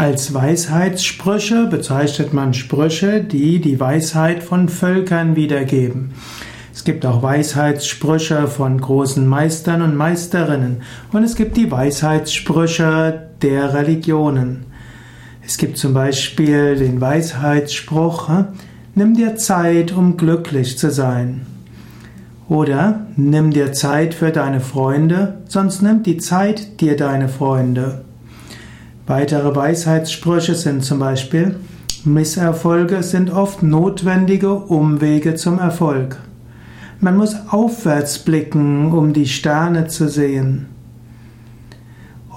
Als Weisheitssprüche bezeichnet man Sprüche, die die Weisheit von Völkern wiedergeben. Es gibt auch Weisheitssprüche von großen Meistern und Meisterinnen und es gibt die Weisheitssprüche der Religionen. Es gibt zum Beispiel den Weisheitsspruch, nimm dir Zeit, um glücklich zu sein. Oder nimm dir Zeit für deine Freunde, sonst nimmt die Zeit dir deine Freunde. Weitere Weisheitssprüche sind zum Beispiel, Misserfolge sind oft notwendige Umwege zum Erfolg. Man muss aufwärts blicken, um die Sterne zu sehen.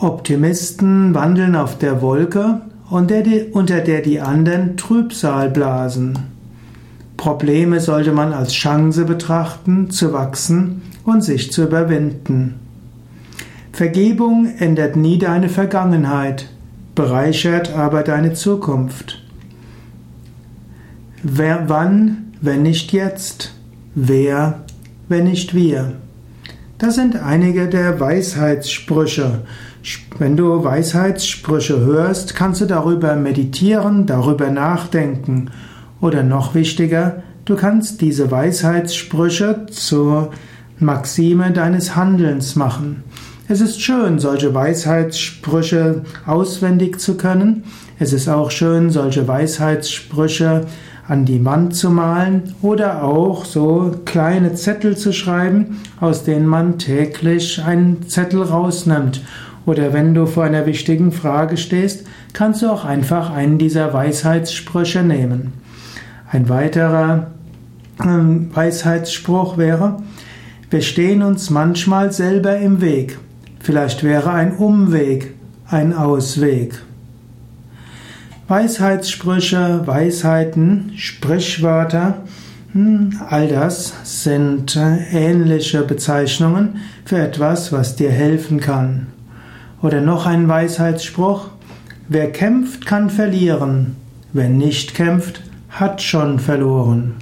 Optimisten wandeln auf der Wolke, unter der die anderen Trübsal blasen. Probleme sollte man als Chance betrachten, zu wachsen und sich zu überwinden. Vergebung ändert nie deine Vergangenheit, bereichert aber deine Zukunft. Wer wann, wenn nicht jetzt? Wer, wenn nicht wir? Das sind einige der Weisheitssprüche. Wenn du Weisheitssprüche hörst, kannst du darüber meditieren, darüber nachdenken. Oder noch wichtiger, du kannst diese Weisheitssprüche zur Maxime deines Handelns machen. Es ist schön, solche Weisheitssprüche auswendig zu können. Es ist auch schön, solche Weisheitssprüche an die Wand zu malen oder auch so kleine Zettel zu schreiben, aus denen man täglich einen Zettel rausnimmt. Oder wenn du vor einer wichtigen Frage stehst, kannst du auch einfach einen dieser Weisheitssprüche nehmen. Ein weiterer ähm, Weisheitsspruch wäre, wir stehen uns manchmal selber im Weg. Vielleicht wäre ein Umweg ein Ausweg. Weisheitssprüche, Weisheiten, Sprichwörter, hm, all das sind äh, ähnliche Bezeichnungen für etwas, was dir helfen kann. Oder noch ein Weisheitsspruch, wer kämpft, kann verlieren, wer nicht kämpft, hat schon verloren.